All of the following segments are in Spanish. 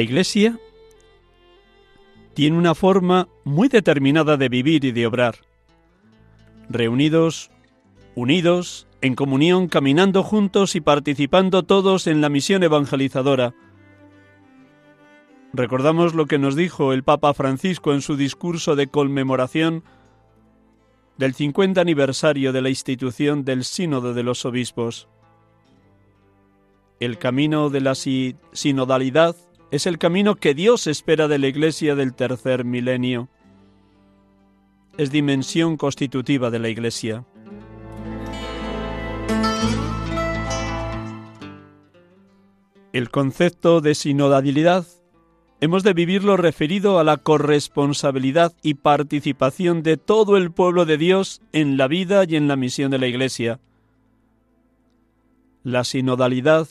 La Iglesia tiene una forma muy determinada de vivir y de obrar. Reunidos, unidos, en comunión, caminando juntos y participando todos en la misión evangelizadora. Recordamos lo que nos dijo el Papa Francisco en su discurso de conmemoración del 50 aniversario de la institución del Sínodo de los Obispos. El camino de la si- sinodalidad es el camino que Dios espera de la Iglesia del tercer milenio. Es dimensión constitutiva de la Iglesia. El concepto de sinodalidad hemos de vivirlo referido a la corresponsabilidad y participación de todo el pueblo de Dios en la vida y en la misión de la Iglesia. La sinodalidad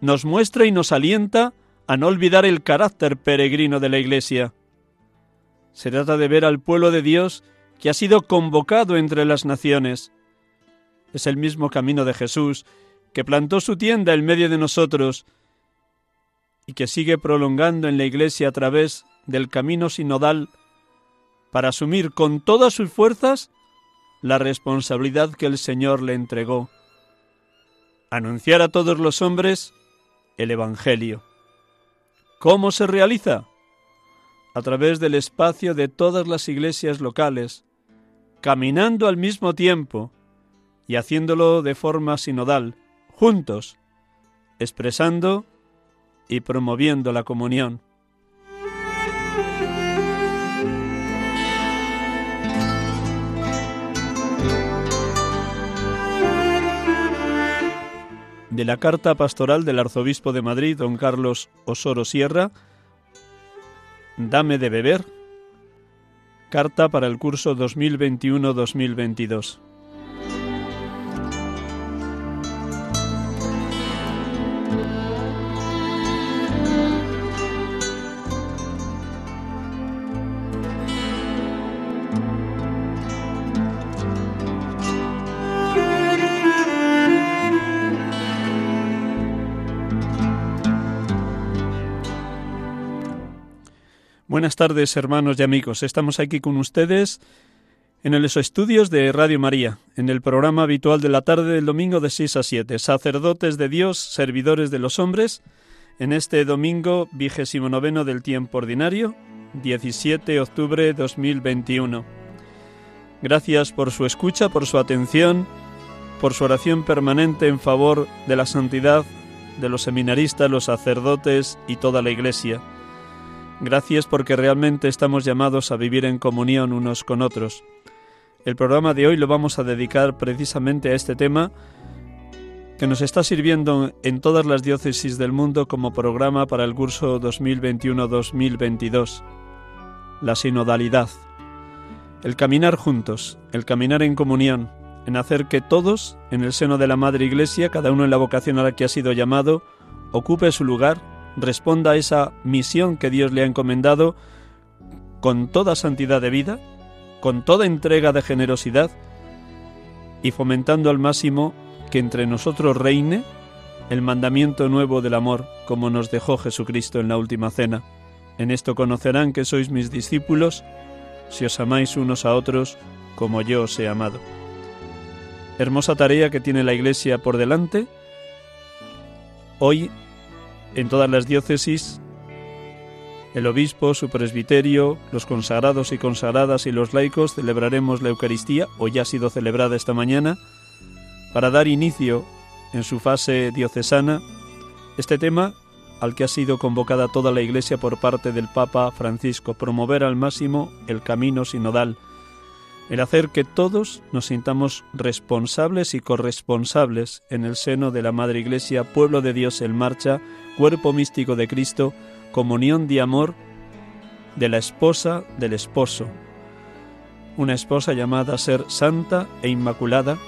nos muestra y nos alienta a no olvidar el carácter peregrino de la Iglesia. Se trata de ver al pueblo de Dios que ha sido convocado entre las naciones. Es el mismo camino de Jesús, que plantó su tienda en medio de nosotros y que sigue prolongando en la Iglesia a través del camino sinodal para asumir con todas sus fuerzas la responsabilidad que el Señor le entregó. Anunciar a todos los hombres el Evangelio. ¿Cómo se realiza? A través del espacio de todas las iglesias locales, caminando al mismo tiempo y haciéndolo de forma sinodal, juntos, expresando y promoviendo la comunión. De la carta pastoral del arzobispo de Madrid, don Carlos Osoro Sierra, Dame de beber, carta para el curso 2021-2022. Buenas tardes, hermanos y amigos. Estamos aquí con ustedes en los estudios de Radio María, en el programa habitual de la tarde del domingo de 6 a 7, sacerdotes de Dios, servidores de los hombres, en este domingo vigésimo noveno del tiempo ordinario, 17 de octubre de 2021. Gracias por su escucha, por su atención, por su oración permanente en favor de la santidad de los seminaristas, los sacerdotes y toda la Iglesia. Gracias porque realmente estamos llamados a vivir en comunión unos con otros. El programa de hoy lo vamos a dedicar precisamente a este tema que nos está sirviendo en todas las diócesis del mundo como programa para el curso 2021-2022, la sinodalidad, el caminar juntos, el caminar en comunión, en hacer que todos, en el seno de la Madre Iglesia, cada uno en la vocación a la que ha sido llamado, ocupe su lugar, responda a esa misión que Dios le ha encomendado con toda santidad de vida, con toda entrega de generosidad y fomentando al máximo que entre nosotros reine el mandamiento nuevo del amor, como nos dejó Jesucristo en la última cena. En esto conocerán que sois mis discípulos, si os amáis unos a otros como yo os he amado. Hermosa tarea que tiene la Iglesia por delante. Hoy, en todas las diócesis, el obispo, su presbiterio, los consagrados y consagradas y los laicos celebraremos la Eucaristía, o ya ha sido celebrada esta mañana, para dar inicio en su fase diocesana este tema al que ha sido convocada toda la Iglesia por parte del Papa Francisco, promover al máximo el camino sinodal, el hacer que todos nos sintamos responsables y corresponsables en el seno de la Madre Iglesia, pueblo de Dios en marcha, cuerpo místico de Cristo, comunión de amor de la esposa del esposo, una esposa llamada a ser santa e inmaculada,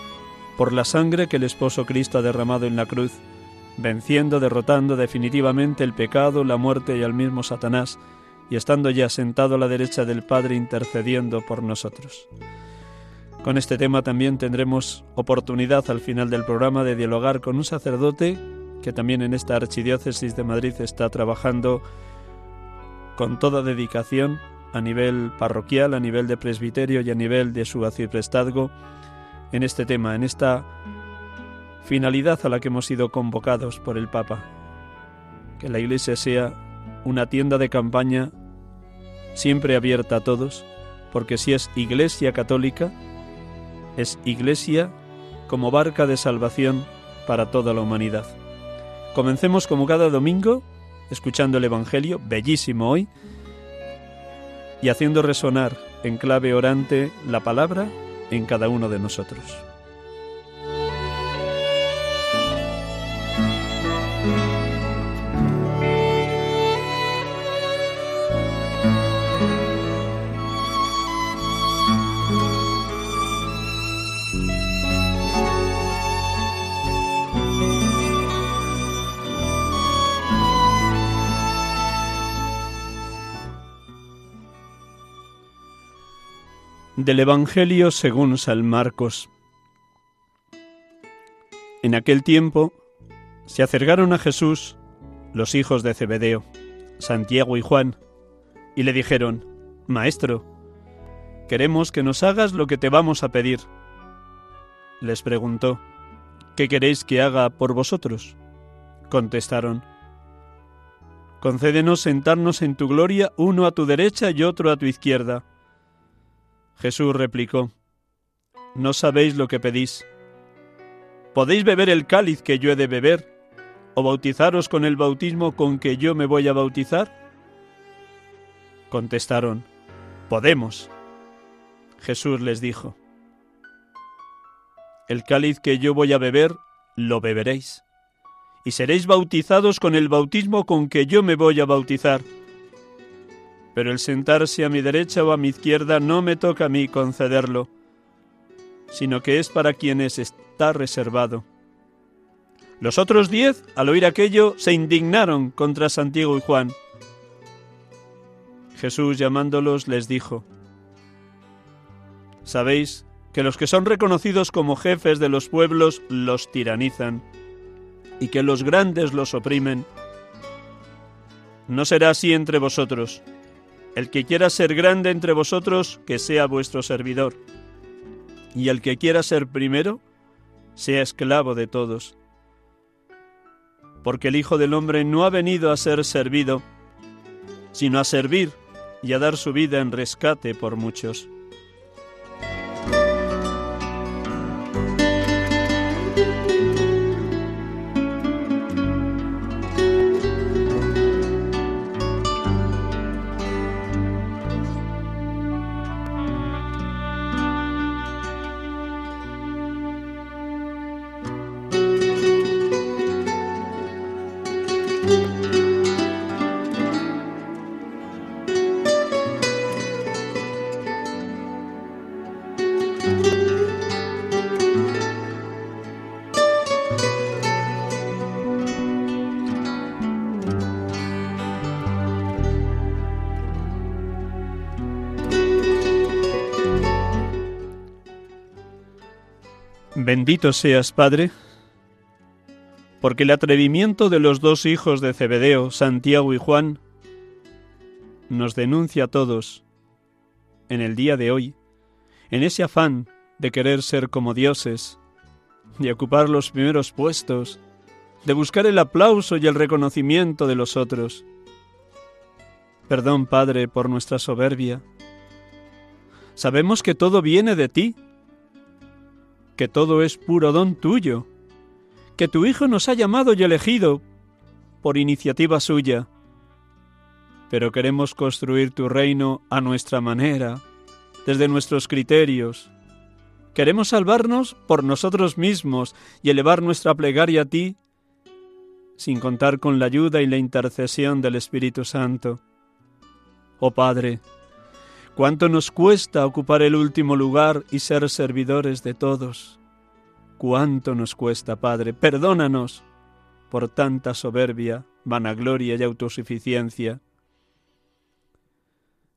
por la sangre que el esposo Cristo ha derramado en la cruz, venciendo, derrotando definitivamente el pecado, la muerte y al mismo Satanás, y estando ya sentado a la derecha del Padre intercediendo por nosotros. Con este tema también tendremos oportunidad al final del programa de dialogar con un sacerdote que también en esta archidiócesis de Madrid está trabajando con toda dedicación a nivel parroquial, a nivel de presbiterio y a nivel de su arciprestazgo en este tema, en esta finalidad a la que hemos sido convocados por el Papa. Que la Iglesia sea una tienda de campaña siempre abierta a todos, porque si es Iglesia católica, es Iglesia como barca de salvación para toda la humanidad. Comencemos como cada domingo, escuchando el Evangelio, bellísimo hoy, y haciendo resonar en clave orante la palabra en cada uno de nosotros. Del Evangelio según San Marcos. En aquel tiempo se acercaron a Jesús los hijos de Zebedeo, Santiago y Juan, y le dijeron, Maestro, queremos que nos hagas lo que te vamos a pedir. Les preguntó, ¿qué queréis que haga por vosotros? Contestaron, Concédenos sentarnos en tu gloria uno a tu derecha y otro a tu izquierda Jesús replicó, No sabéis lo que pedís. ¿Podéis beber el cáliz que yo he de beber? ¿O bautizaros con el bautismo con que yo me voy a bautizar? Contestaron, Podemos. Jesús les dijo, El cáliz que yo voy a beber, lo beberéis, y seréis bautizados con el bautismo con que yo me voy a bautizar pero el sentarse a mi derecha o a mi izquierda no me toca a mí concederlo, sino que es para quienes está reservado. Los otros diez, al oír aquello, se indignaron contra Santiago y Juan. Jesús llamándolos les dijo, Sabéis que los que son reconocidos como jefes de los pueblos los tiranizan y que los grandes los oprimen. No será así entre vosotros el que quiera ser grande entre vosotros, que sea vuestro servidor. Y el que quiera ser primero, sea esclavo de todos. Porque el Hijo del Hombre no ha venido a ser servido, sino a servir y a dar su vida en rescate por muchos. Bendito seas, Padre, porque el atrevimiento de los dos hijos de Zebedeo, Santiago y Juan, nos denuncia a todos en el día de hoy, en ese afán de querer ser como dioses, de ocupar los primeros puestos, de buscar el aplauso y el reconocimiento de los otros. Perdón, Padre, por nuestra soberbia. Sabemos que todo viene de ti, que todo es puro don tuyo, que tu Hijo nos ha llamado y elegido por iniciativa suya. Pero queremos construir tu reino a nuestra manera, desde nuestros criterios. Queremos salvarnos por nosotros mismos y elevar nuestra plegaria a ti, sin contar con la ayuda y la intercesión del Espíritu Santo. Oh Padre, ¿Cuánto nos cuesta ocupar el último lugar y ser servidores de todos? ¿Cuánto nos cuesta, Padre? Perdónanos por tanta soberbia, vanagloria y autosuficiencia.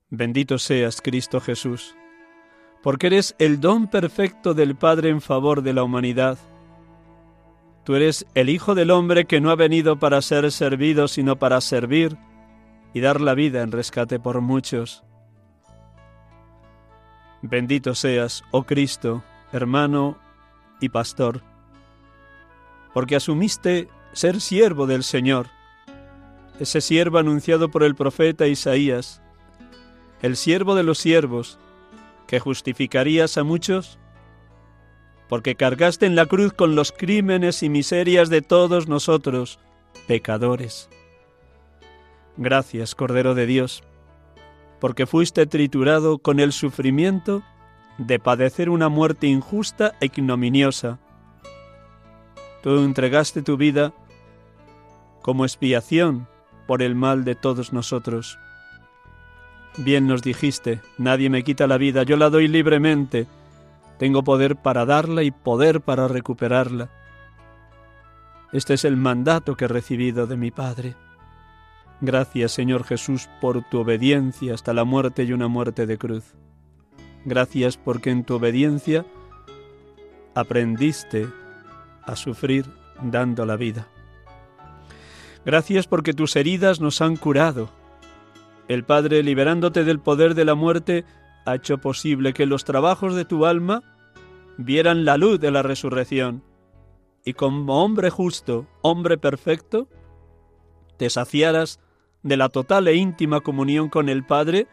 Bendito seas, Cristo Jesús, porque eres el don perfecto del Padre en favor de la humanidad. Tú eres el Hijo del Hombre que no ha venido para ser servido, sino para servir y dar la vida en rescate por muchos. Bendito seas, oh Cristo, hermano y pastor, porque asumiste ser siervo del Señor, ese siervo anunciado por el profeta Isaías, el siervo de los siervos, que justificarías a muchos, porque cargaste en la cruz con los crímenes y miserias de todos nosotros, pecadores. Gracias, Cordero de Dios, porque fuiste triturado con el sufrimiento de padecer una muerte injusta e ignominiosa. Tú entregaste tu vida como expiación por el mal de todos nosotros. Bien nos dijiste, nadie me quita la vida, yo la doy libremente, tengo poder para darla y poder para recuperarla. Este es el mandato que he recibido de mi Padre. Gracias, Señor Jesús, por tu obediencia hasta la muerte y una muerte de cruz. Gracias porque en tu obediencia aprendiste a sufrir dando la vida. Gracias porque tus heridas nos han curado. El Padre, liberándote del poder de la muerte, ha hecho posible que los trabajos de tu alma vieran la luz de la resurrección. Y como hombre justo, hombre perfecto, te saciaras de la total e íntima comunión con el Padre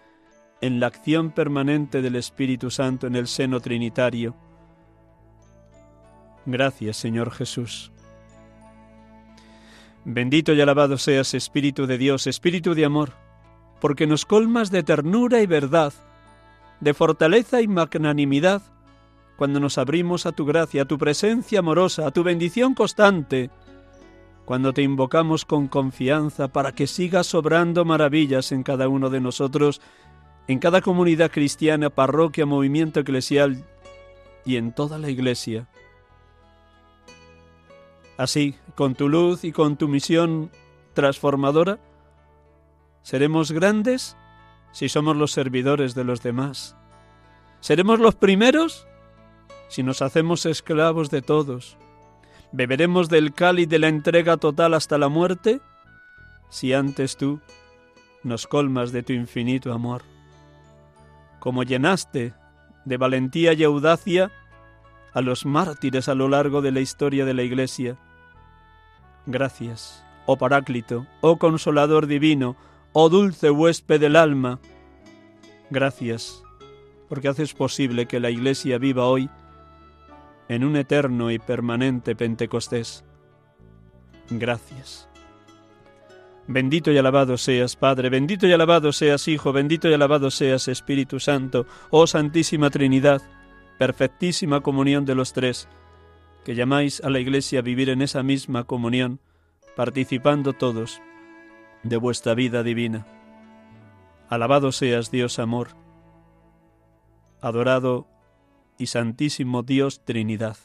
en la acción permanente del Espíritu Santo en el seno trinitario. Gracias, Señor Jesús. Bendito y alabado seas, Espíritu de Dios, Espíritu de amor, porque nos colmas de ternura y verdad, de fortaleza y magnanimidad, cuando nos abrimos a tu gracia, a tu presencia amorosa, a tu bendición constante, cuando te invocamos con confianza para que sigas sobrando maravillas en cada uno de nosotros, en cada comunidad cristiana, parroquia, movimiento eclesial y en toda la iglesia. Así, con tu luz y con tu misión transformadora, seremos grandes si somos los servidores de los demás. Seremos los primeros si nos hacemos esclavos de todos. ¿Beberemos del cáliz de la entrega total hasta la muerte? Si antes tú nos colmas de tu infinito amor. Como llenaste de valentía y audacia a los mártires a lo largo de la historia de la Iglesia. Gracias, oh Paráclito, oh Consolador Divino, oh dulce huésped del alma. Gracias, porque haces posible que la Iglesia viva hoy en un eterno y permanente Pentecostés. Gracias. Bendito y alabado seas, Padre, bendito y alabado seas, Hijo, bendito y alabado seas, Espíritu Santo, oh Santísima Trinidad, perfectísima comunión de los tres, que llamáis a la Iglesia a vivir en esa misma comunión, participando todos de vuestra vida divina. Alabado seas, Dios amor, adorado y Santísimo Dios Trinidad.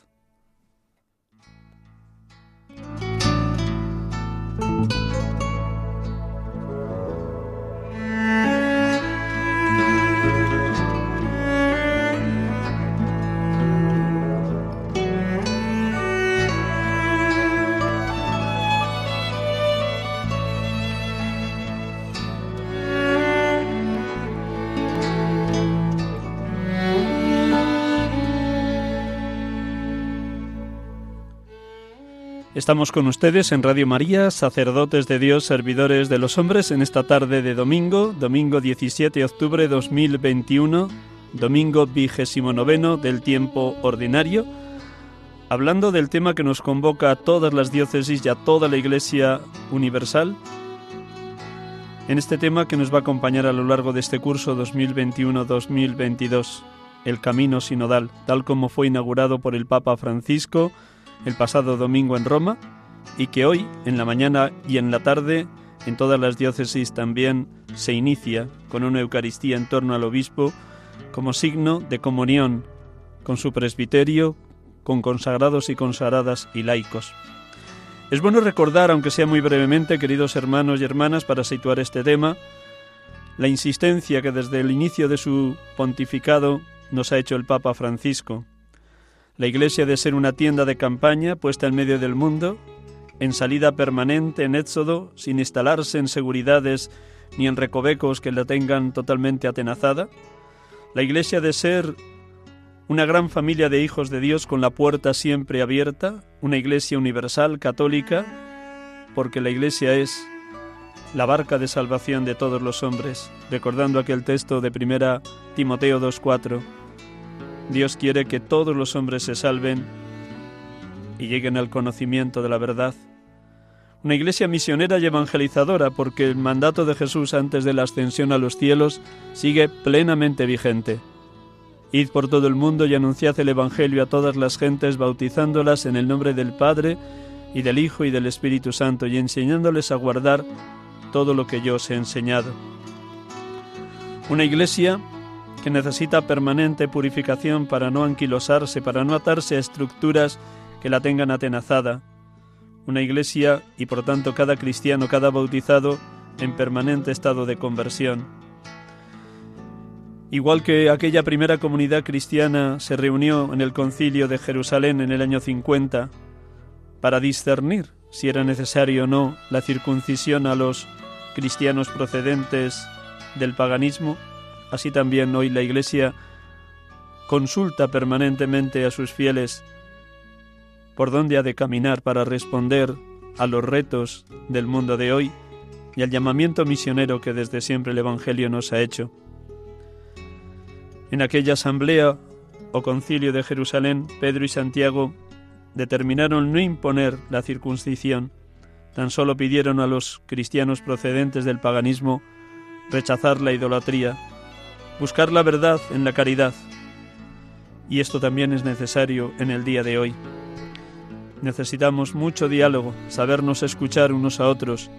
Estamos con ustedes en Radio María, sacerdotes de Dios, servidores de los hombres, en esta tarde de domingo, domingo 17 de octubre 2021, domingo vigésimo noveno del tiempo ordinario, hablando del tema que nos convoca a todas las diócesis y a toda la Iglesia universal, en este tema que nos va a acompañar a lo largo de este curso 2021-2022, el Camino Sinodal, tal como fue inaugurado por el Papa Francisco, el pasado domingo en Roma y que hoy, en la mañana y en la tarde, en todas las diócesis también se inicia con una Eucaristía en torno al obispo como signo de comunión con su presbiterio, con consagrados y consagradas y laicos. Es bueno recordar, aunque sea muy brevemente, queridos hermanos y hermanas, para situar este tema, la insistencia que desde el inicio de su pontificado nos ha hecho el Papa Francisco, la Iglesia de ser una tienda de campaña puesta en medio del mundo, en salida permanente, en éxodo, sin instalarse en seguridades ni en recovecos que la tengan totalmente atenazada. La Iglesia de ser una gran familia de hijos de Dios con la puerta siempre abierta, una Iglesia universal, católica, porque la Iglesia es la barca de salvación de todos los hombres, recordando aquel texto de primera Timoteo 2.4 Dios quiere que todos los hombres se salven y lleguen al conocimiento de la verdad. Una iglesia misionera y evangelizadora porque el mandato de Jesús antes de la ascensión a los cielos sigue plenamente vigente. Id por todo el mundo y anunciad el Evangelio a todas las gentes, bautizándolas en el nombre del Padre y del Hijo y del Espíritu Santo, y enseñándoles a guardar todo lo que yo os he enseñado. Una iglesia que necesita permanente purificación para no anquilosarse, para no atarse a estructuras que la tengan atenazada. Una iglesia y por tanto cada cristiano, cada bautizado en permanente estado de conversión. Igual que aquella primera comunidad cristiana se reunió en el concilio de Jerusalén en el año 50 para discernir si era necesario o no la circuncisión a los cristianos procedentes del paganismo, Así también hoy la Iglesia consulta permanentemente a sus fieles por dónde ha de caminar para responder a los retos del mundo de hoy y al llamamiento misionero que desde siempre el Evangelio nos ha hecho. En aquella asamblea o concilio de Jerusalén, Pedro y Santiago determinaron no imponer la circuncisión, tan solo pidieron a los cristianos procedentes del paganismo rechazar la idolatría buscar la verdad en la caridad. Y esto también es necesario en el día de hoy. Necesitamos mucho diálogo, sabernos escuchar unos a otros,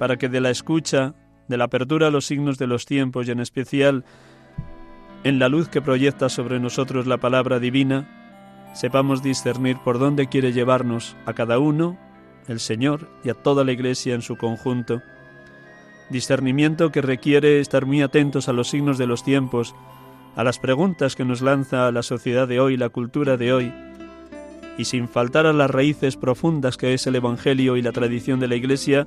para que de la escucha, de la apertura a los signos de los tiempos y en especial en la luz que proyecta sobre nosotros la palabra divina, sepamos discernir por dónde quiere llevarnos a cada uno, el Señor y a toda la Iglesia en su conjunto discernimiento que requiere estar muy atentos a los signos de los tiempos, a las preguntas que nos lanza la sociedad de hoy, la cultura de hoy, y sin faltar a las raíces profundas que es el Evangelio y la tradición de la Iglesia,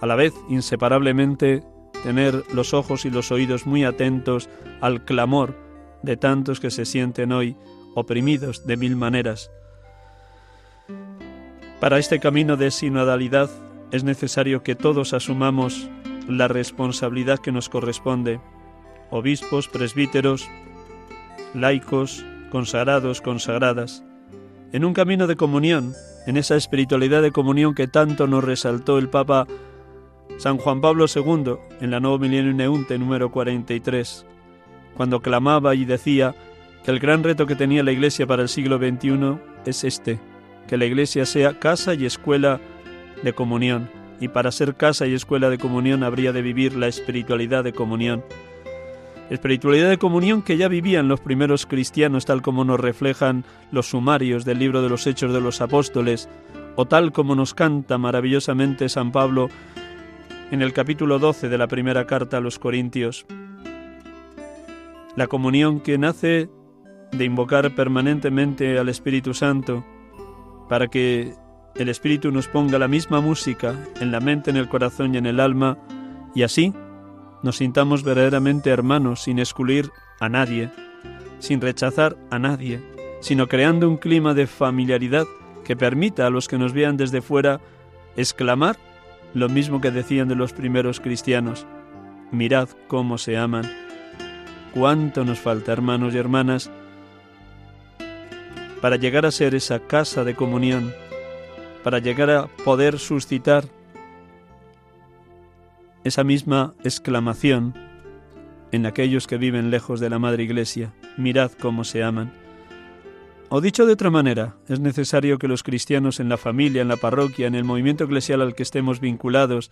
a la vez inseparablemente tener los ojos y los oídos muy atentos al clamor de tantos que se sienten hoy oprimidos de mil maneras. Para este camino de sinodalidad es necesario que todos asumamos la responsabilidad que nos corresponde, obispos, presbíteros, laicos, consagrados, consagradas, en un camino de comunión, en esa espiritualidad de comunión que tanto nos resaltó el Papa San Juan Pablo II en la Nuevo Milenio Neunte número 43, cuando clamaba y decía que el gran reto que tenía la Iglesia para el siglo XXI es este, que la Iglesia sea casa y escuela de comunión y para ser casa y escuela de comunión habría de vivir la espiritualidad de comunión. Espiritualidad de comunión que ya vivían los primeros cristianos tal como nos reflejan los sumarios del libro de los Hechos de los Apóstoles, o tal como nos canta maravillosamente San Pablo en el capítulo 12 de la primera carta a los Corintios. La comunión que nace de invocar permanentemente al Espíritu Santo para que el Espíritu nos ponga la misma música en la mente, en el corazón y en el alma, y así nos sintamos verdaderamente hermanos sin excluir a nadie, sin rechazar a nadie, sino creando un clima de familiaridad que permita a los que nos vean desde fuera exclamar lo mismo que decían de los primeros cristianos. Mirad cómo se aman. Cuánto nos falta, hermanos y hermanas, para llegar a ser esa casa de comunión, para llegar a poder suscitar esa misma exclamación en aquellos que viven lejos de la Madre Iglesia. Mirad cómo se aman. O dicho de otra manera, es necesario que los cristianos en la familia, en la parroquia, en el movimiento eclesial al que estemos vinculados,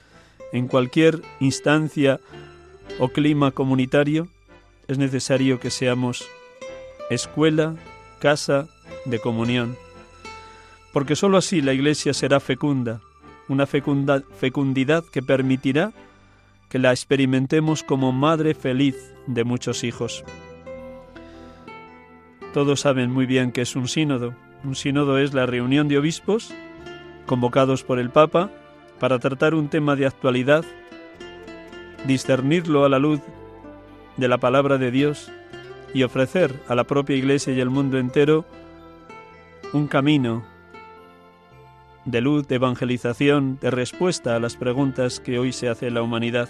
en cualquier instancia o clima comunitario, es necesario que seamos escuela, casa de comunión. Porque sólo así la Iglesia será fecunda, una fecundidad que permitirá que la experimentemos como madre feliz de muchos hijos. Todos saben muy bien que es un sínodo. Un sínodo es la reunión de obispos convocados por el Papa para tratar un tema de actualidad, discernirlo a la luz de la palabra de Dios y ofrecer a la propia Iglesia y al mundo entero un camino de luz, de evangelización, de respuesta a las preguntas que hoy se hace la humanidad.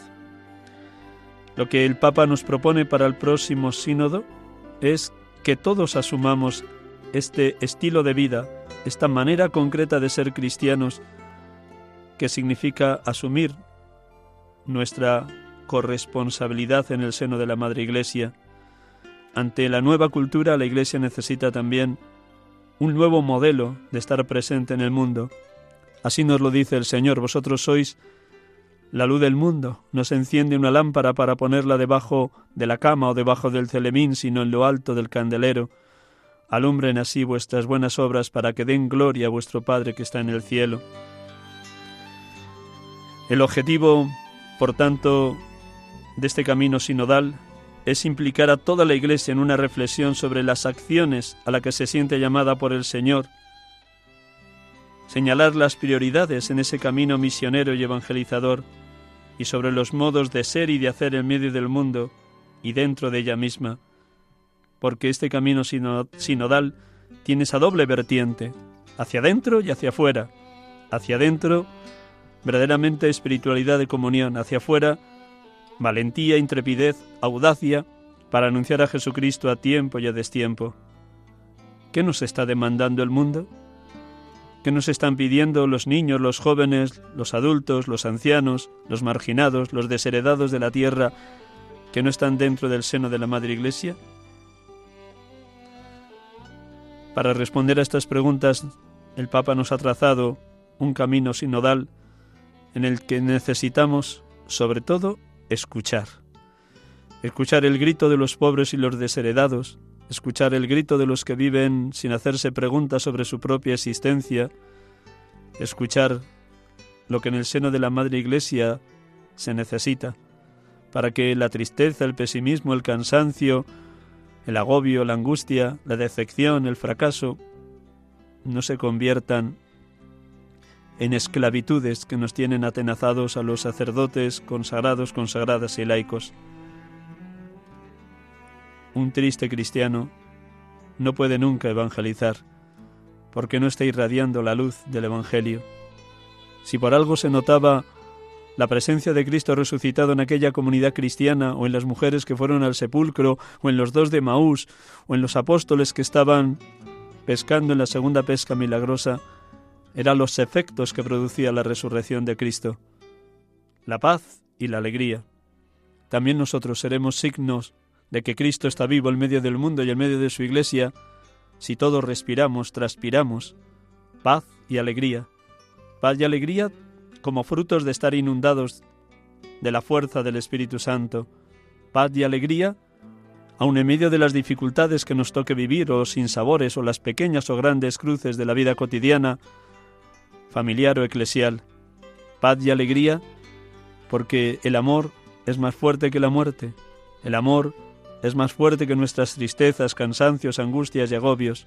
Lo que el Papa nos propone para el próximo sínodo es que todos asumamos este estilo de vida, esta manera concreta de ser cristianos, que significa asumir nuestra corresponsabilidad en el seno de la Madre Iglesia. Ante la nueva cultura, la Iglesia necesita también un nuevo modelo de estar presente en el mundo. Así nos lo dice el Señor, vosotros sois la luz del mundo no se enciende una lámpara para ponerla debajo de la cama o debajo del celemín, sino en lo alto del candelero. Alumbren así vuestras buenas obras para que den gloria a vuestro Padre que está en el cielo. El objetivo, por tanto, de este camino sinodal es implicar a toda la Iglesia en una reflexión sobre las acciones a la que se siente llamada por el Señor, señalar las prioridades en ese camino misionero y evangelizador, y sobre los modos de ser y de hacer en medio del mundo y dentro de ella misma, porque este camino sinodal tiene esa doble vertiente, hacia adentro y hacia afuera. Hacia adentro, verdaderamente espiritualidad de comunión, hacia afuera, valentía, intrepidez, audacia para anunciar a Jesucristo a tiempo y a destiempo. ¿Qué nos está demandando el mundo? ¿Qué nos están pidiendo los niños, los jóvenes, los adultos, los ancianos, los marginados, los desheredados de la tierra que no están dentro del seno de la Madre Iglesia? Para responder a estas preguntas, el Papa nos ha trazado un camino sinodal en el que necesitamos, sobre todo, escuchar. Escuchar el grito de los pobres y los desheredados, escuchar el grito de los que viven sin hacerse preguntas sobre su propia existencia, escuchar lo que en el seno de la Madre Iglesia se necesita, para que la tristeza, el pesimismo, el cansancio, el agobio, la angustia, la decepción, el fracaso, no se conviertan en esclavitudes que nos tienen atenazados a los sacerdotes consagrados, consagradas y laicos. Un triste cristiano no puede nunca evangelizar, porque no está irradiando la luz del Evangelio. Si por algo se notaba la presencia de Cristo resucitado en aquella comunidad cristiana, o en las mujeres que fueron al sepulcro, o en los dos de Maús, o en los apóstoles que estaban pescando en la segunda pesca milagrosa, eran los efectos que producía la resurrección de Cristo, la paz y la alegría. También nosotros seremos signos de que Cristo está vivo en medio del mundo y en medio de su iglesia, si todos respiramos, transpiramos, paz y alegría. Paz y alegría como frutos de estar inundados de la fuerza del Espíritu Santo. Paz y alegría aun en medio de las dificultades que nos toque vivir o sin sabores o las pequeñas o grandes cruces de la vida cotidiana, familiar o eclesial. Paz y alegría porque el amor es más fuerte que la muerte. El amor es más fuerte que nuestras tristezas, cansancios, angustias y agobios.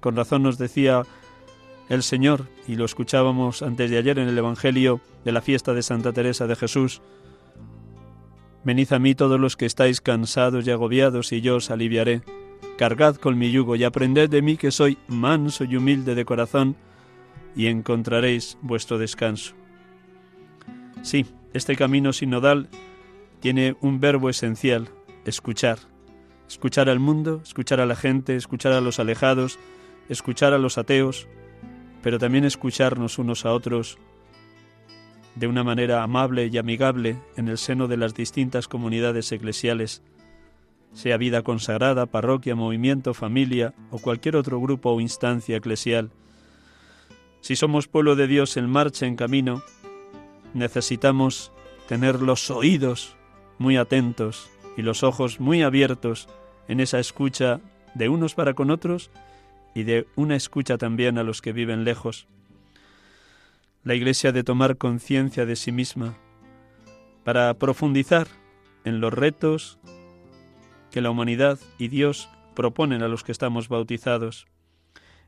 Con razón nos decía el Señor, y lo escuchábamos antes de ayer en el Evangelio de la fiesta de Santa Teresa de Jesús, Venid a mí todos los que estáis cansados y agobiados, y yo os aliviaré. Cargad con mi yugo y aprended de mí que soy manso y humilde de corazón, y encontraréis vuestro descanso. Sí, este camino sinodal tiene un verbo esencial, escuchar. Escuchar al mundo, escuchar a la gente, escuchar a los alejados, escuchar a los ateos, pero también escucharnos unos a otros de una manera amable y amigable en el seno de las distintas comunidades eclesiales, sea vida consagrada, parroquia, movimiento, familia o cualquier otro grupo o instancia eclesial. Si somos pueblo de Dios en marcha, en camino, necesitamos tener los oídos muy atentos y los ojos muy abiertos en esa escucha de unos para con otros y de una escucha también a los que viven lejos. La Iglesia de tomar conciencia de sí misma para profundizar en los retos que la humanidad y Dios proponen a los que estamos bautizados.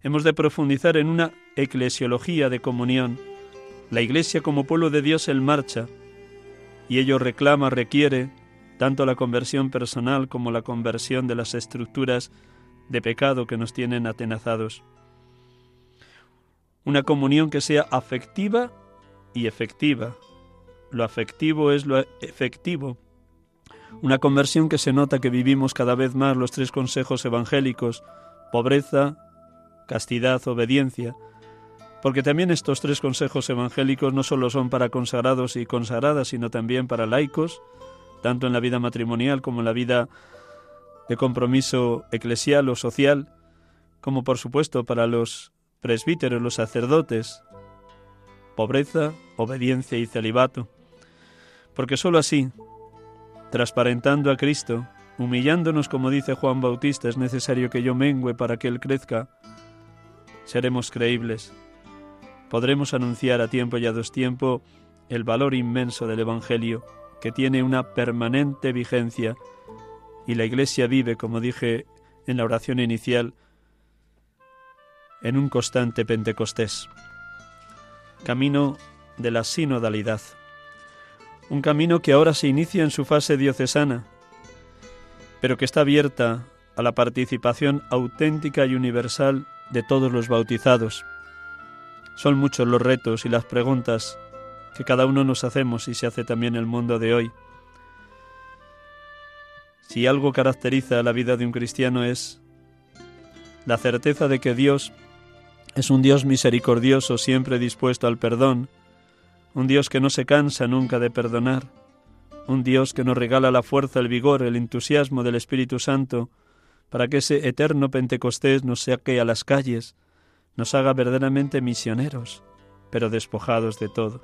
Hemos de profundizar en una eclesiología de comunión, la Iglesia como pueblo de Dios en marcha, y ello reclama, requiere tanto la conversión personal como la conversión de las estructuras de pecado que nos tienen atenazados. Una comunión que sea afectiva y efectiva. Lo afectivo es lo efectivo. Una conversión que se nota que vivimos cada vez más los tres consejos evangélicos, pobreza, castidad, obediencia, porque también estos tres consejos evangélicos no solo son para consagrados y consagradas, sino también para laicos, tanto en la vida matrimonial como en la vida de compromiso eclesial o social, como por supuesto para los presbíteros, los sacerdotes, pobreza, obediencia y celibato. Porque sólo así, transparentando a Cristo, humillándonos como dice Juan Bautista, es necesario que yo mengüe para que Él crezca, seremos creíbles podremos anunciar a tiempo y a tiempo el valor inmenso del Evangelio, que tiene una permanente vigencia, y la Iglesia vive, como dije en la oración inicial, en un constante Pentecostés. Camino de la sinodalidad. Un camino que ahora se inicia en su fase diocesana, pero que está abierta a la participación auténtica y universal de todos los bautizados. Son muchos los retos y las preguntas que cada uno nos hacemos y se hace también el mundo de hoy. Si algo caracteriza la vida de un cristiano es la certeza de que Dios es un Dios misericordioso, siempre dispuesto al perdón, un Dios que no se cansa nunca de perdonar, un Dios que nos regala la fuerza, el vigor, el entusiasmo del Espíritu Santo, para que ese eterno Pentecostés nos saque a las calles, nos haga verdaderamente misioneros, pero despojados de todo.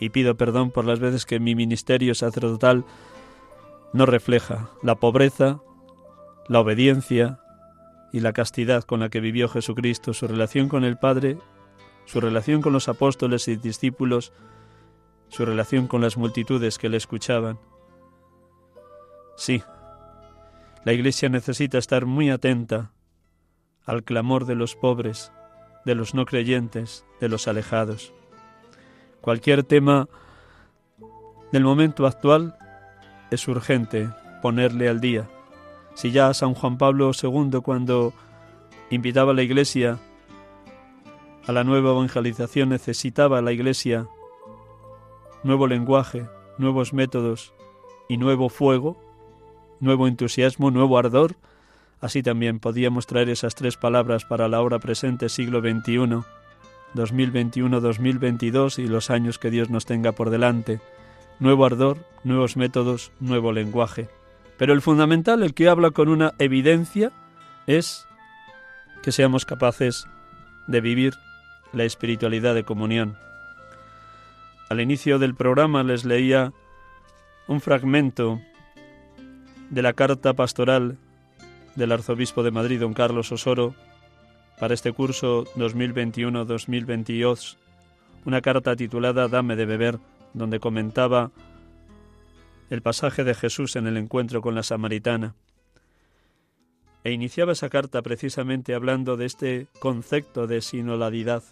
Y pido perdón por las veces que mi ministerio sacerdotal no refleja la pobreza, la obediencia y la castidad con la que vivió Jesucristo, su relación con el Padre, su relación con los apóstoles y discípulos, su relación con las multitudes que le escuchaban. Sí, la Iglesia necesita estar muy atenta al clamor de los pobres, de los no creyentes, de los alejados. Cualquier tema del momento actual es urgente ponerle al día. Si ya San Juan Pablo II cuando invitaba a la Iglesia a la nueva evangelización necesitaba la Iglesia nuevo lenguaje, nuevos métodos y nuevo fuego, nuevo entusiasmo, nuevo ardor, Así también podíamos traer esas tres palabras para la hora presente siglo XXI, 2021-2022 y los años que Dios nos tenga por delante. Nuevo ardor, nuevos métodos, nuevo lenguaje. Pero el fundamental, el que habla con una evidencia, es que seamos capaces de vivir la espiritualidad de comunión. Al inicio del programa les leía un fragmento de la carta pastoral del arzobispo de Madrid, don Carlos Osoro, para este curso 2021-2022, una carta titulada Dame de beber, donde comentaba el pasaje de Jesús en el encuentro con la samaritana. E iniciaba esa carta precisamente hablando de este concepto de sinodalidad.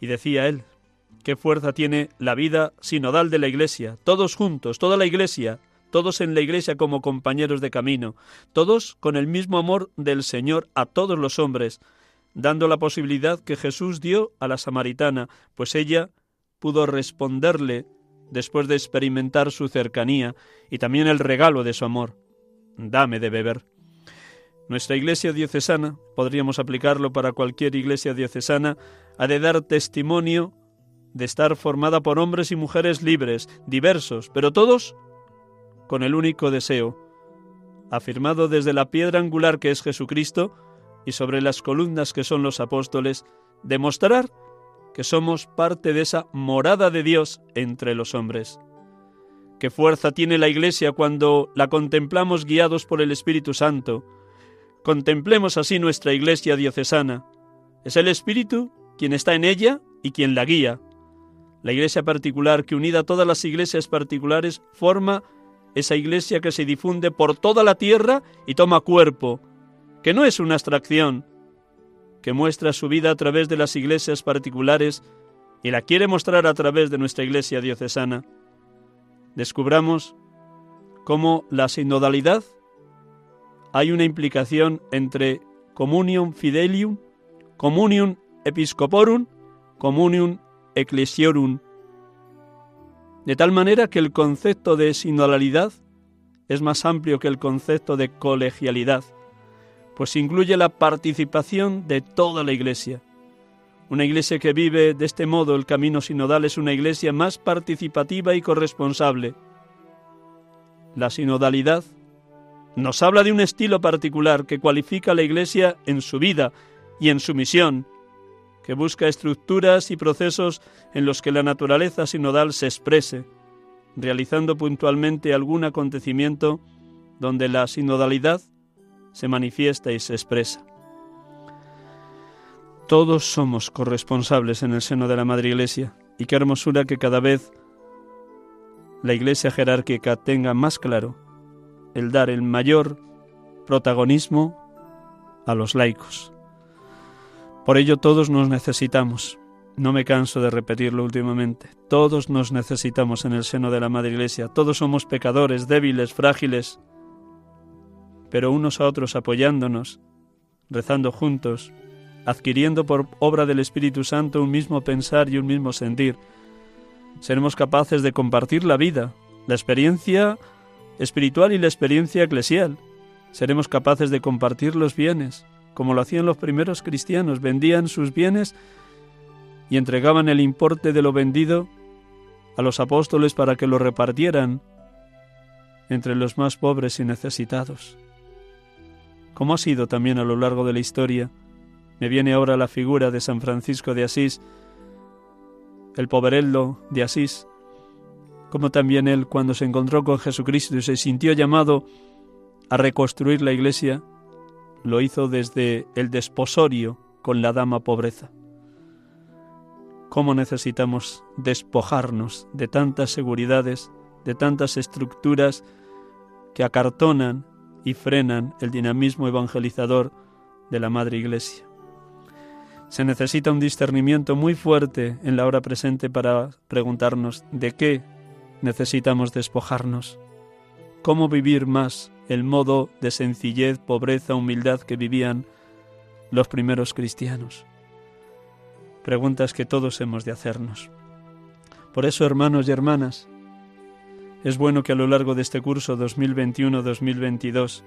Y decía él, qué fuerza tiene la vida sinodal de la Iglesia, todos juntos, toda la Iglesia, todos en la iglesia como compañeros de camino, todos con el mismo amor del Señor a todos los hombres, dando la posibilidad que Jesús dio a la samaritana, pues ella pudo responderle después de experimentar su cercanía y también el regalo de su amor. Dame de beber. Nuestra iglesia diocesana, podríamos aplicarlo para cualquier iglesia diocesana, ha de dar testimonio de estar formada por hombres y mujeres libres, diversos, pero todos con el único deseo, afirmado desde la piedra angular que es Jesucristo y sobre las columnas que son los apóstoles, demostrar que somos parte de esa morada de Dios entre los hombres. ¿Qué fuerza tiene la Iglesia cuando la contemplamos guiados por el Espíritu Santo? Contemplemos así nuestra Iglesia diocesana. Es el Espíritu quien está en ella y quien la guía. La Iglesia particular, que unida a todas las iglesias particulares, forma esa iglesia que se difunde por toda la tierra y toma cuerpo, que no es una abstracción, que muestra su vida a través de las iglesias particulares y la quiere mostrar a través de nuestra iglesia diocesana. Descubramos cómo la sinodalidad hay una implicación entre communion fidelium, communion episcoporum, communion ecclesiorum, de tal manera que el concepto de sinodalidad es más amplio que el concepto de colegialidad, pues incluye la participación de toda la Iglesia. Una iglesia que vive de este modo el camino sinodal es una iglesia más participativa y corresponsable. La sinodalidad nos habla de un estilo particular que cualifica a la iglesia en su vida y en su misión, que busca estructuras y procesos en los que la naturaleza sinodal se exprese, realizando puntualmente algún acontecimiento donde la sinodalidad se manifiesta y se expresa. Todos somos corresponsables en el seno de la Madre Iglesia y qué hermosura que cada vez la Iglesia jerárquica tenga más claro el dar el mayor protagonismo a los laicos. Por ello todos nos necesitamos. No me canso de repetirlo últimamente. Todos nos necesitamos en el seno de la Madre Iglesia. Todos somos pecadores, débiles, frágiles, pero unos a otros apoyándonos, rezando juntos, adquiriendo por obra del Espíritu Santo un mismo pensar y un mismo sentir. Seremos capaces de compartir la vida, la experiencia espiritual y la experiencia eclesial. Seremos capaces de compartir los bienes, como lo hacían los primeros cristianos, vendían sus bienes y entregaban el importe de lo vendido a los apóstoles para que lo repartieran entre los más pobres y necesitados. Como ha sido también a lo largo de la historia, me viene ahora la figura de San Francisco de Asís, el poverello de Asís, como también él cuando se encontró con Jesucristo y se sintió llamado a reconstruir la iglesia, lo hizo desde el desposorio con la dama pobreza. ¿Cómo necesitamos despojarnos de tantas seguridades, de tantas estructuras que acartonan y frenan el dinamismo evangelizador de la Madre Iglesia? Se necesita un discernimiento muy fuerte en la hora presente para preguntarnos de qué necesitamos despojarnos, cómo vivir más el modo de sencillez, pobreza, humildad que vivían los primeros cristianos. Preguntas que todos hemos de hacernos. Por eso, hermanos y hermanas, es bueno que a lo largo de este curso 2021-2022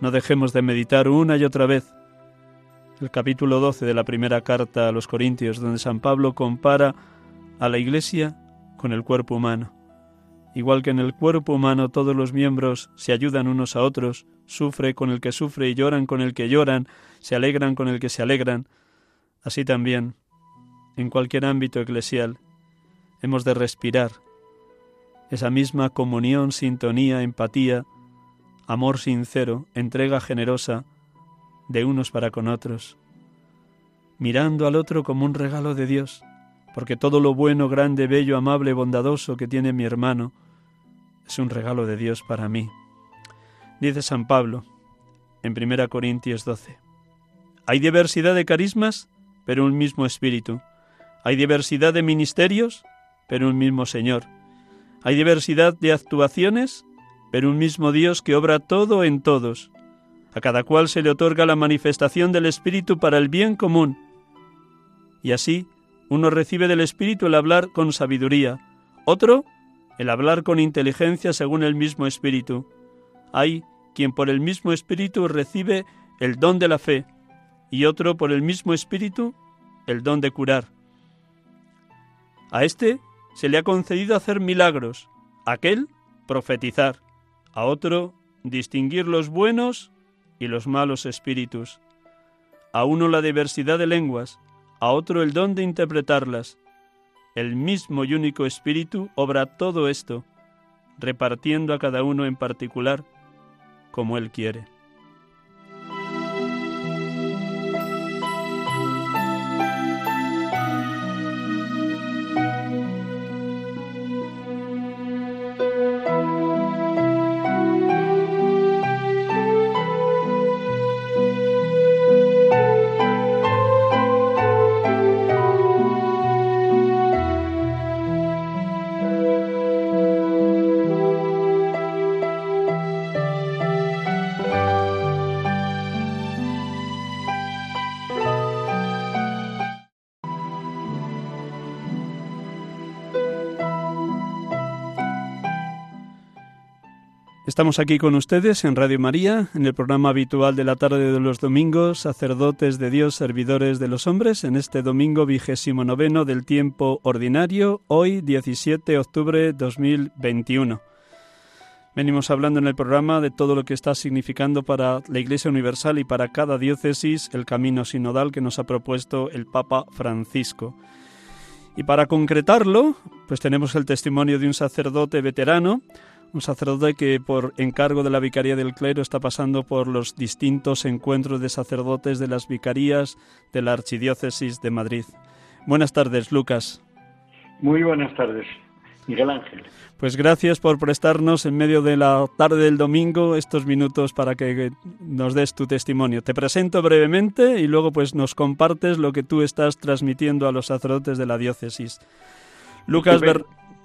no dejemos de meditar una y otra vez el capítulo 12 de la primera carta a los Corintios, donde San Pablo compara a la Iglesia con el cuerpo humano. Igual que en el cuerpo humano todos los miembros se ayudan unos a otros, sufre con el que sufre y lloran con el que lloran, se alegran con el que se alegran, así también, en cualquier ámbito eclesial, hemos de respirar esa misma comunión, sintonía, empatía, amor sincero, entrega generosa de unos para con otros, mirando al otro como un regalo de Dios, porque todo lo bueno, grande, bello, amable, bondadoso que tiene mi hermano, es un regalo de Dios para mí. Dice San Pablo en 1 Corintios 12. Hay diversidad de carismas, pero un mismo espíritu. Hay diversidad de ministerios, pero un mismo Señor. Hay diversidad de actuaciones, pero un mismo Dios que obra todo en todos. A cada cual se le otorga la manifestación del Espíritu para el bien común. Y así, uno recibe del Espíritu el hablar con sabiduría, otro el hablar con inteligencia según el mismo Espíritu. Hay quien por el mismo Espíritu recibe el don de la fe, y otro por el mismo Espíritu el don de curar. A este se le ha concedido hacer milagros, a aquel profetizar, a otro distinguir los buenos y los malos espíritus, a uno la diversidad de lenguas, a otro el don de interpretarlas. El mismo y único espíritu obra todo esto, repartiendo a cada uno en particular como él quiere. Estamos aquí con ustedes en Radio María, en el programa habitual de la tarde de los domingos, sacerdotes de Dios, servidores de los hombres, en este domingo vigésimo noveno del tiempo ordinario, hoy 17 de octubre 2021. Venimos hablando en el programa de todo lo que está significando para la Iglesia Universal y para cada diócesis el camino sinodal que nos ha propuesto el Papa Francisco. Y para concretarlo, pues tenemos el testimonio de un sacerdote veterano, un sacerdote que por encargo de la Vicaría del Clero está pasando por los distintos encuentros de sacerdotes de las vicarías de la Archidiócesis de Madrid. Buenas tardes, Lucas. Muy buenas tardes, Miguel Ángel. Pues gracias por prestarnos en medio de la tarde del domingo estos minutos para que nos des tu testimonio. Te presento brevemente y luego pues nos compartes lo que tú estás transmitiendo a los sacerdotes de la diócesis. Lucas,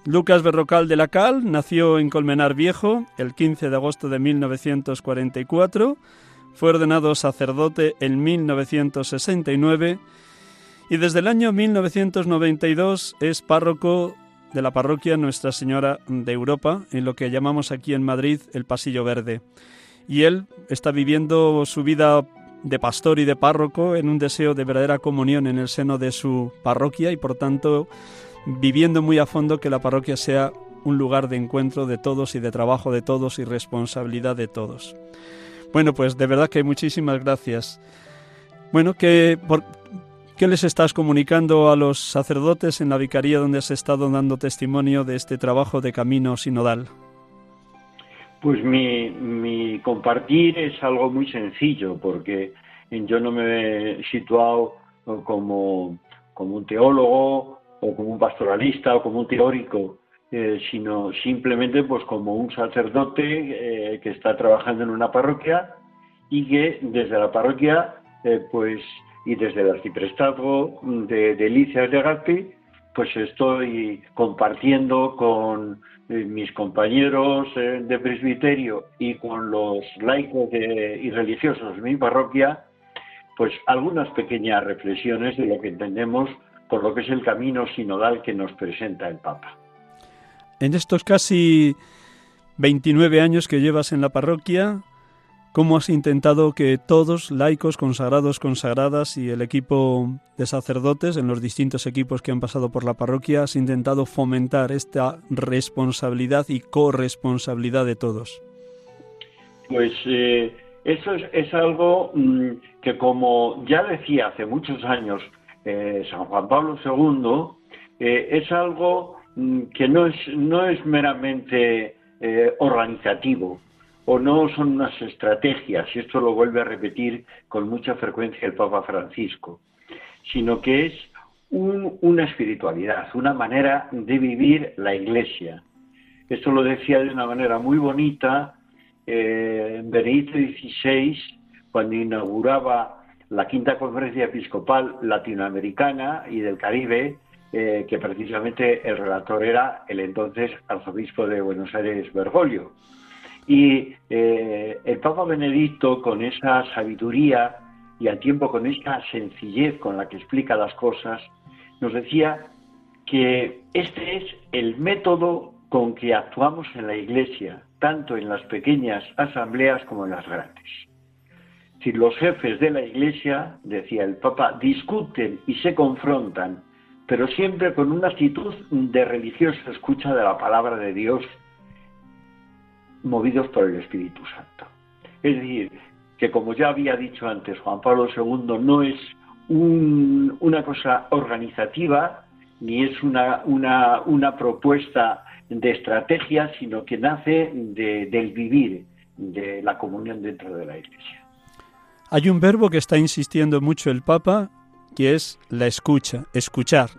Lucas Berrocal de la Cal nació en Colmenar Viejo el 15 de agosto de 1944, fue ordenado sacerdote en 1969 y desde el año 1992 es párroco de la parroquia Nuestra Señora de Europa, en lo que llamamos aquí en Madrid el Pasillo Verde. Y él está viviendo su vida de pastor y de párroco en un deseo de verdadera comunión en el seno de su parroquia y por tanto viviendo muy a fondo que la parroquia sea un lugar de encuentro de todos y de trabajo de todos y responsabilidad de todos. Bueno, pues de verdad que muchísimas gracias. Bueno, ¿qué, ¿qué les estás comunicando a los sacerdotes en la vicaría donde has estado dando testimonio de este trabajo de camino sinodal? Pues mi, mi compartir es algo muy sencillo, porque yo no me he situado como, como un teólogo o como un pastoralista o como un teórico, eh, sino simplemente pues como un sacerdote eh, que está trabajando en una parroquia y que desde la parroquia eh, pues y desde el arciprestazgo de Delicias de Agape pues estoy compartiendo con mis compañeros de presbiterio y con los laicos y religiosos de mi parroquia pues algunas pequeñas reflexiones de lo que entendemos por lo que es el camino sinodal que nos presenta el Papa. En estos casi 29 años que llevas en la parroquia, ¿cómo has intentado que todos, laicos, consagrados, consagradas y el equipo de sacerdotes en los distintos equipos que han pasado por la parroquia, has intentado fomentar esta responsabilidad y corresponsabilidad de todos? Pues eh, eso es, algo mm, que, como ya decía hace muchos años eh, San Juan Pablo II, eh, es algo mm, que no es, meramente eh, organizativo o no son unas estrategias, y esto lo vuelve a repetir con mucha frecuencia el Papa Francisco, sino que es una espiritualidad, una manera de vivir la Iglesia. Esto lo decía de una manera muy bonita Benedicto XVI cuando inauguraba la quinta conferencia episcopal latinoamericana y del Caribe, eh, que precisamente el relator era el entonces arzobispo de Buenos Aires, Bergoglio. Y eh, el Papa Benedicto, con esa sabiduría y al tiempo con esa sencillez con la que explica las cosas, nos decía que este es el método con que actuamos en la Iglesia, tanto en las pequeñas asambleas como en las grandes. Si los jefes de la Iglesia, decía el Papa, discuten y se confrontan, pero siempre con una actitud de religiosa escucha de la palabra de Dios, movidos por el Espíritu Santo. Es decir, que como ya había dicho antes, Juan Pablo II no es una cosa organizativa, ni es una, una, propuesta de estrategia, sino que nace del vivir de la comunión dentro de la Iglesia. Hay un verbo que está insistiendo mucho el Papa, que es la escucha, escuchar.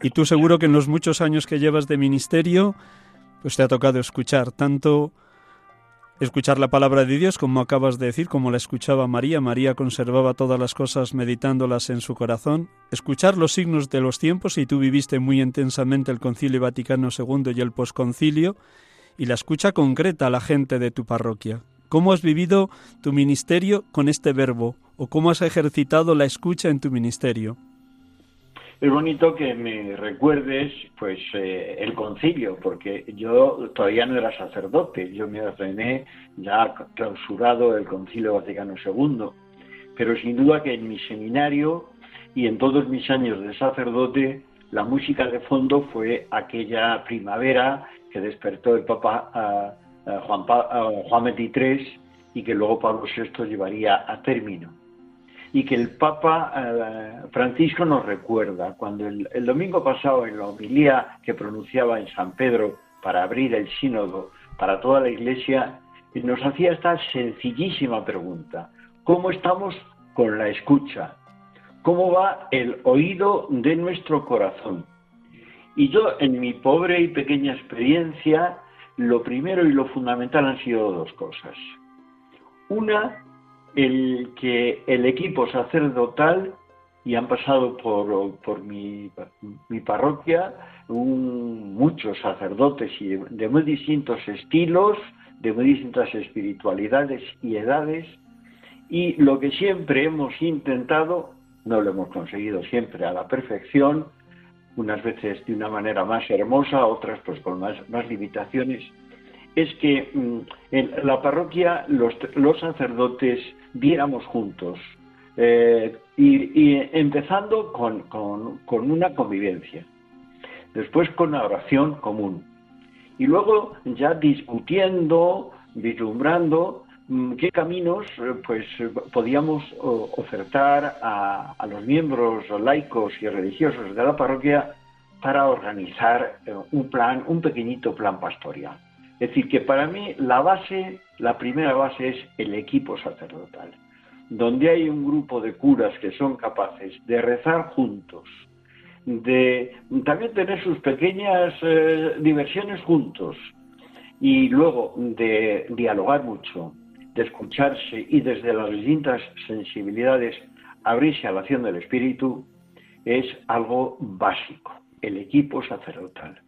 Y tú seguro que en los muchos años que llevas de ministerio, pues te ha tocado escuchar tanto escuchar la palabra de Dios, como acabas de decir, como la escuchaba María. María conservaba todas las cosas meditándolas en su corazón. Escuchar los signos de los tiempos, y tú viviste muy intensamente el Concilio Vaticano II y el posconcilio, y la escucha concreta a la gente de tu parroquia. ¿Cómo has vivido tu ministerio con este verbo? ¿O cómo has ejercitado la escucha en tu ministerio? es bonito que me recuerdes pues eh, el concilio, porque yo todavía no era sacerdote, yo me ordené ya clausurado el concilio Vaticano II, pero sin duda que en mi seminario y en todos mis años de sacerdote, la música de fondo fue aquella primavera que despertó el Papa Juan, Juan XXIII y que luego Pablo VI llevaría a término y que el Papa eh, Francisco nos recuerda. Cuando el, domingo pasado en la homilía que pronunciaba en San Pedro para abrir el sínodo para toda la Iglesia, nos hacía esta sencillísima pregunta. ¿Cómo estamos con la escucha? ¿Cómo va el oído de nuestro corazón? Y yo, en mi pobre y pequeña experiencia, lo primero y lo fundamental han sido dos cosas. Una, el que el equipo sacerdotal, y han pasado por, mi, parroquia muchos sacerdotes y de, muy distintos estilos, de muy distintas espiritualidades y edades, y lo que siempre hemos intentado, no lo hemos conseguido siempre a la perfección, unas veces de una manera más hermosa, otras pues con más, más limitaciones, es que mm, en la parroquia los, sacerdotes viéramos juntos, eh, y, empezando con, una convivencia, después con una oración común, y luego ya discutiendo, vislumbrando qué caminos eh, pues podíamos ofertar a, los miembros laicos y religiosos de la parroquia para organizar eh, un plan, un pequeñito plan pastoral. Es decir, que para mí la base, la primera base es el equipo sacerdotal, donde hay un grupo de curas que son capaces de rezar juntos, de también tener sus pequeñas eh, diversiones juntos y luego de dialogar mucho, de escucharse y desde las distintas sensibilidades abrirse a la acción del Espíritu, es algo básico, el equipo sacerdotal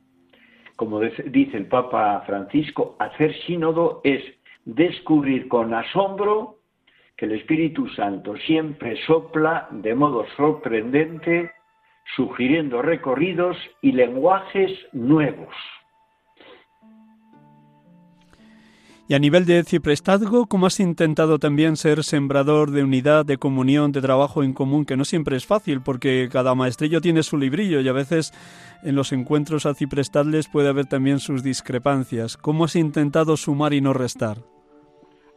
como dice el Papa Francisco, hacer sínodo es descubrir con asombro que el Espíritu Santo siempre sopla de modo sorprendente, sugiriendo recorridos y lenguajes nuevos. Y a nivel de ciprestazgo, ¿cómo has intentado también ser sembrador de unidad, de comunión, de trabajo en común, que no siempre es fácil, porque cada maestrillo tiene su librillo y a veces en los encuentros aciprestales puede haber también sus discrepancias. ¿Cómo has intentado sumar y no restar?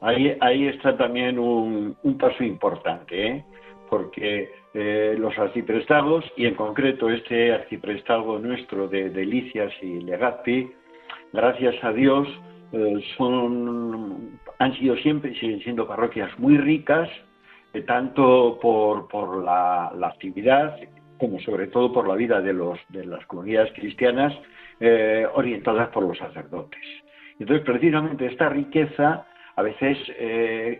Ahí, ahí está también un, paso importante, ¿eh? porque eh, los arciprestagos, y en concreto este arciprestago nuestro de Delicias y Legazpi, gracias a Dios, eh, son, han sido siempre y siguen siendo parroquias muy ricas, eh, tanto por, la, actividad como sobre todo por la vida de, los, de las comunidades cristianas eh, orientadas por los sacerdotes. Entonces, precisamente esta riqueza, a veces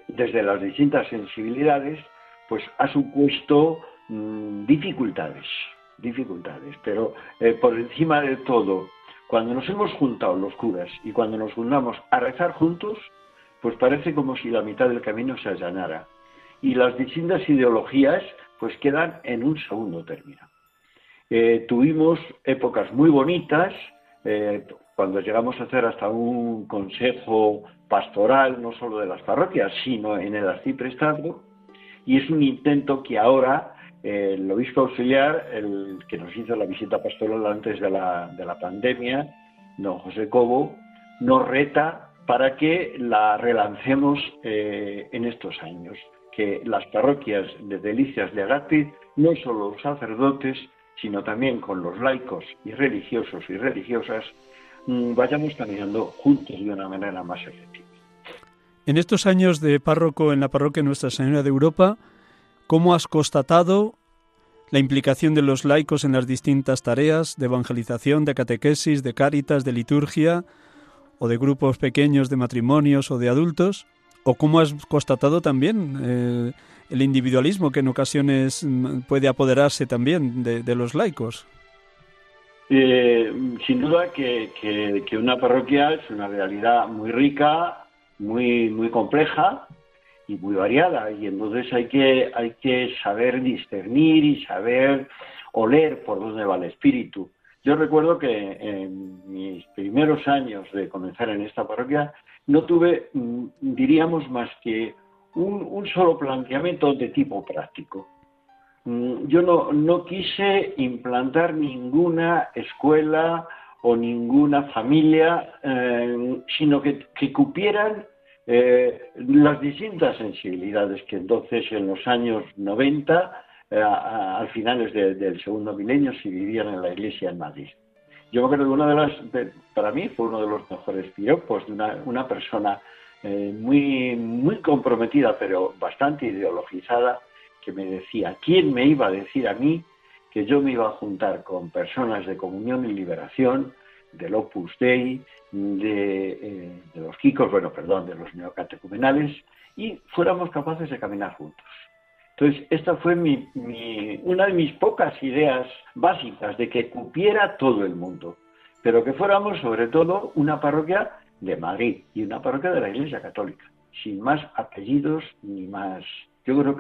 desde las distintas sensibilidades, pues ha supuesto mm, dificultades, dificultades, pero por encima de todo, Cuando nos hemos juntado los curas y cuando nos juntamos a rezar juntos, pues parece como si la mitad del camino se allanara. Y las distintas ideologías pues quedan en un segundo término. Eh, tuvimos épocas muy bonitas, eh, cuando llegamos a hacer hasta un consejo pastoral, no solo de las parroquias, sino en el arciprestazgo, y es un intento que ahora el obispo auxiliar, el que nos hizo la visita pastoral antes de la, de la pandemia, don José Cobo, nos reta para que la relancemos en estos años, que las parroquias de Delicias de Agati, no solo los sacerdotes, sino también con los laicos y religiosos y religiosas, mm, vayamos caminando juntos de una manera más efectiva. En estos años de párroco en la parroquia Nuestra Señora de Europa, ¿cómo has constatado la implicación de los laicos en las distintas tareas de evangelización, de catequesis, de cáritas, de liturgia o de grupos pequeños de matrimonios o de adultos? ¿O cómo has constatado también eh, el individualismo que en ocasiones mm, puede apoderarse también de, los laicos. Eh, sin duda que, una parroquia es una realidad muy rica, muy, muy compleja y muy variada. Y entonces hay que, hay que saber discernir y saber oler por dónde va el espíritu. Yo recuerdo que en mis primeros años de comenzar en esta parroquia no tuve, mm, diríamos, más que un, solo planteamiento de tipo práctico. Mm, yo no, quise implantar ninguna escuela o ninguna familia, eh, sino que, cupieran eh, las distintas sensibilidades que entonces en los años 90, eh, al finales del segundo milenio, se vivían en la iglesia en Madrid. Yo creo que una de las, para mí fue uno de los mejores piropos de una, una persona eh, muy, muy comprometida, pero bastante ideologizada, que me decía, ¿quién me iba a decir a mí que yo me iba a juntar con personas de comunión y liberación, del Opus Dei, de, eh, de los Kikos, bueno, perdón, de los neocatecumenales, y fuéramos capaces de caminar juntos? Entonces, esta fue mi, una de mis pocas ideas básicas de que cupiera todo el mundo, pero que fuéramos sobre todo una parroquia de Madrid y una parroquia de la Iglesia Católica, sin más apellidos ni más. Yo creo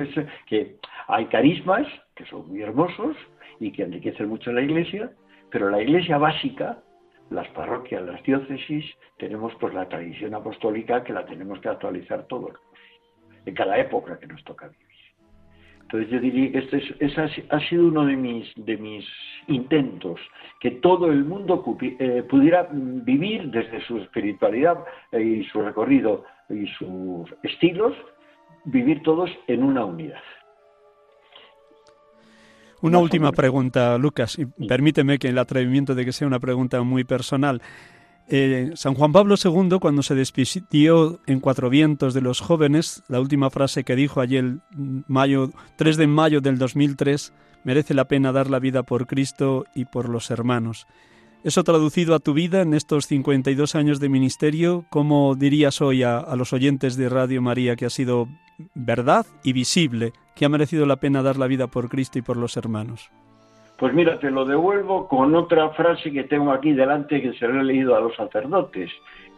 que hay carismas que son muy hermosos y que enriquecen mucho la Iglesia, pero la Iglesia básica, las parroquias, las diócesis, tenemos pues la tradición apostólica que la tenemos que actualizar todos, en cada época que nos toca vivir. Entonces yo diría que este ha sido uno de mis, de mis intentos, que todo el mundo eh, pudiera vivir desde su espiritualidad eh, y su recorrido y sus estilos, vivir todos en una unidad. Una última pregunta, Lucas, y permíteme que el atrevimiento de que sea una pregunta muy personal. Eh, San Juan Pablo II, cuando se despidió en Cuatro Vientos de los jóvenes, la última frase que dijo allí el mayo, 3 de mayo del 2003, merece la pena dar la vida por Cristo y por los hermanos. Eso traducido a tu vida en estos 52 años de ministerio, ¿cómo dirías hoy a, a los oyentes de Radio María que ha sido verdad y visible, que ha merecido la pena dar la vida por Cristo y por los hermanos? Pues mira, te lo devuelvo con otra frase que tengo aquí delante que se lo he leído a los sacerdotes,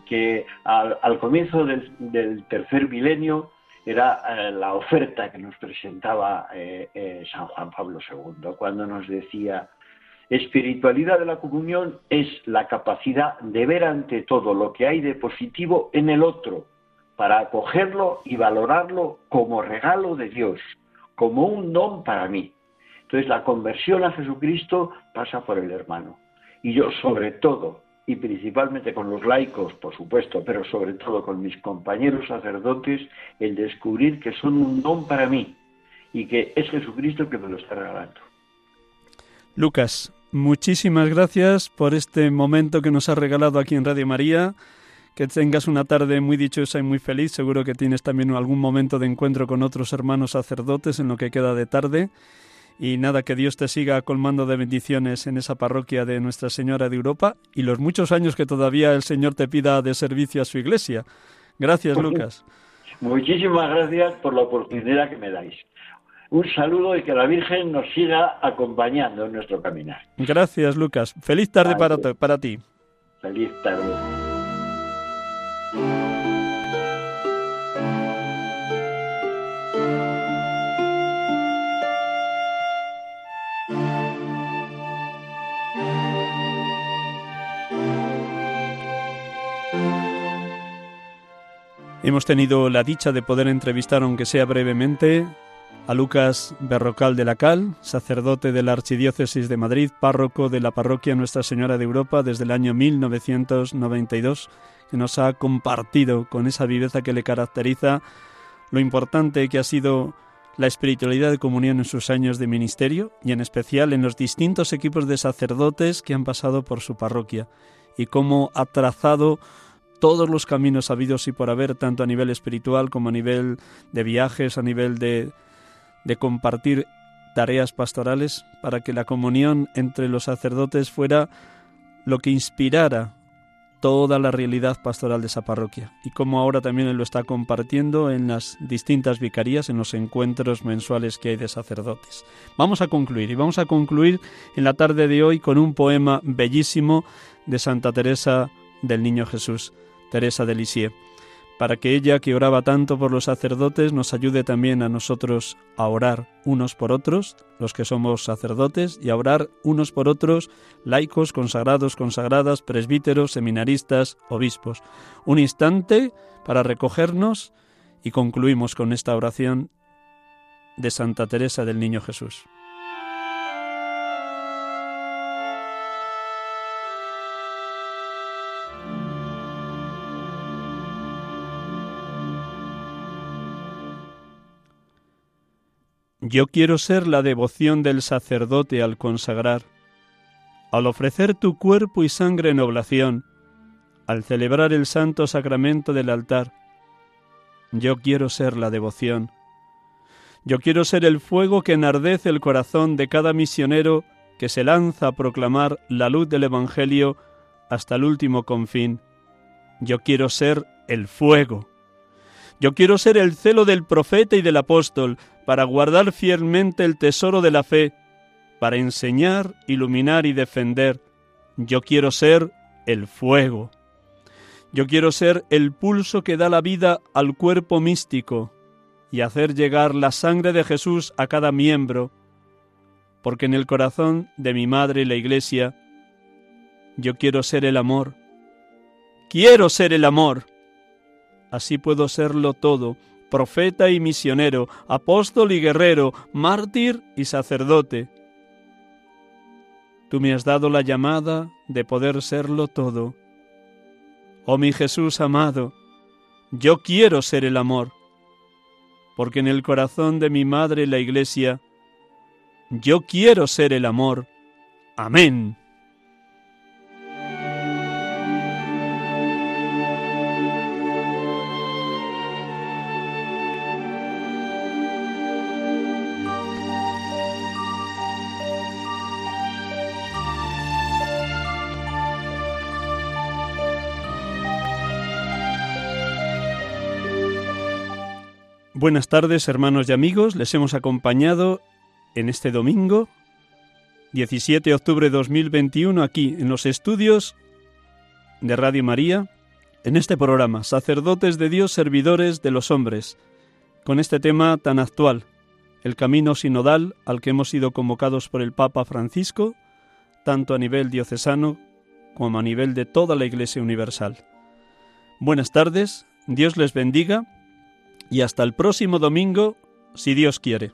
que al, comienzo del, tercer milenio era eh, la oferta que nos presentaba eh, eh, San Juan Pablo II, cuando nos decía, espiritualidad de la comunión es la capacidad de ver ante todo lo que hay de positivo en el otro, para acogerlo y valorarlo como regalo de Dios, como un don para mí. Entonces la conversión a Jesucristo pasa por el hermano. Y yo sobre todo, y principalmente con los laicos, por supuesto, pero sobre todo con mis compañeros sacerdotes, el descubrir que son un don para mí y que es Jesucristo que me lo está regalando. Lucas, muchísimas gracias por este momento que nos has regalado aquí en Radio María. Que tengas una tarde muy dichosa y muy feliz. Seguro que tienes también algún momento de encuentro con otros hermanos sacerdotes en lo que queda de tarde. Y nada, que Dios te siga colmando de bendiciones en esa parroquia de Nuestra Señora de Europa y los muchos años que todavía el Señor te pida de servicio a su iglesia. Gracias, Lucas. Muchísimas gracias por la oportunidad que me dais. Un saludo y que la Virgen nos siga acompañando en nuestro caminar. Gracias, Lucas. Feliz tarde para, para ti. Feliz tarde. Hemos tenido la dicha de poder entrevistar, aunque sea brevemente, a Lucas Berrocal de la Cal, sacerdote de la Archidiócesis de Madrid, párroco de la parroquia Nuestra Señora de Europa desde el año 1992, que nos ha compartido con esa viveza que le caracteriza lo importante que ha sido la espiritualidad de comunión en sus años de ministerio y en especial en los distintos equipos de sacerdotes que han pasado por su parroquia y cómo ha trazado todos los caminos habidos y por haber, tanto a nivel espiritual como a nivel de viajes, a nivel de, de compartir tareas pastorales, para que la comunión entre los sacerdotes fuera lo que inspirara toda la realidad pastoral de esa parroquia y como ahora también él lo está compartiendo en las distintas vicarías, en los encuentros mensuales que hay de sacerdotes. Vamos a concluir y vamos a concluir en la tarde de hoy con un poema bellísimo de Santa Teresa del Niño Jesús. Teresa de Lisieux, para que ella, que oraba tanto por los sacerdotes, nos ayude también a nosotros a orar unos por otros, los que somos sacerdotes, y a orar unos por otros, laicos, consagrados, consagradas, presbíteros, seminaristas, obispos. Un instante para recogernos y concluimos con esta oración de Santa Teresa del Niño Jesús. Yo quiero ser la devoción del sacerdote al consagrar, al ofrecer tu cuerpo y sangre en oblación, al celebrar el santo sacramento del altar. Yo quiero ser la devoción. Yo quiero ser el fuego que enardece el corazón de cada misionero que se lanza a proclamar la luz del Evangelio hasta el último confín. Yo quiero ser el fuego. Yo quiero ser el celo del profeta y del apóstol, para guardar fielmente el tesoro de la fe, para enseñar, iluminar y defender. Yo quiero ser el fuego. Yo quiero ser el pulso que da la vida al cuerpo místico y hacer llegar la sangre de Jesús a cada miembro, porque en el corazón de mi madre la Iglesia yo quiero ser el amor. Quiero ser el amor. Así puedo serlo todo profeta y misionero, apóstol y guerrero, mártir y sacerdote. Tú me has dado la llamada de poder serlo todo. Oh mi Jesús amado, yo quiero ser el amor, porque en el corazón de mi madre la Iglesia, yo quiero ser el amor. Amén. Buenas tardes, hermanos y amigos. Les hemos acompañado en este domingo, 17 de octubre de 2021, aquí en los estudios de Radio María, en este programa, Sacerdotes de Dios, Servidores de los Hombres, con este tema tan actual, el camino sinodal al que hemos sido convocados por el Papa Francisco, tanto a nivel diocesano como a nivel de toda la Iglesia Universal. Buenas tardes, Dios les bendiga y hasta el próximo domingo, si Dios quiere.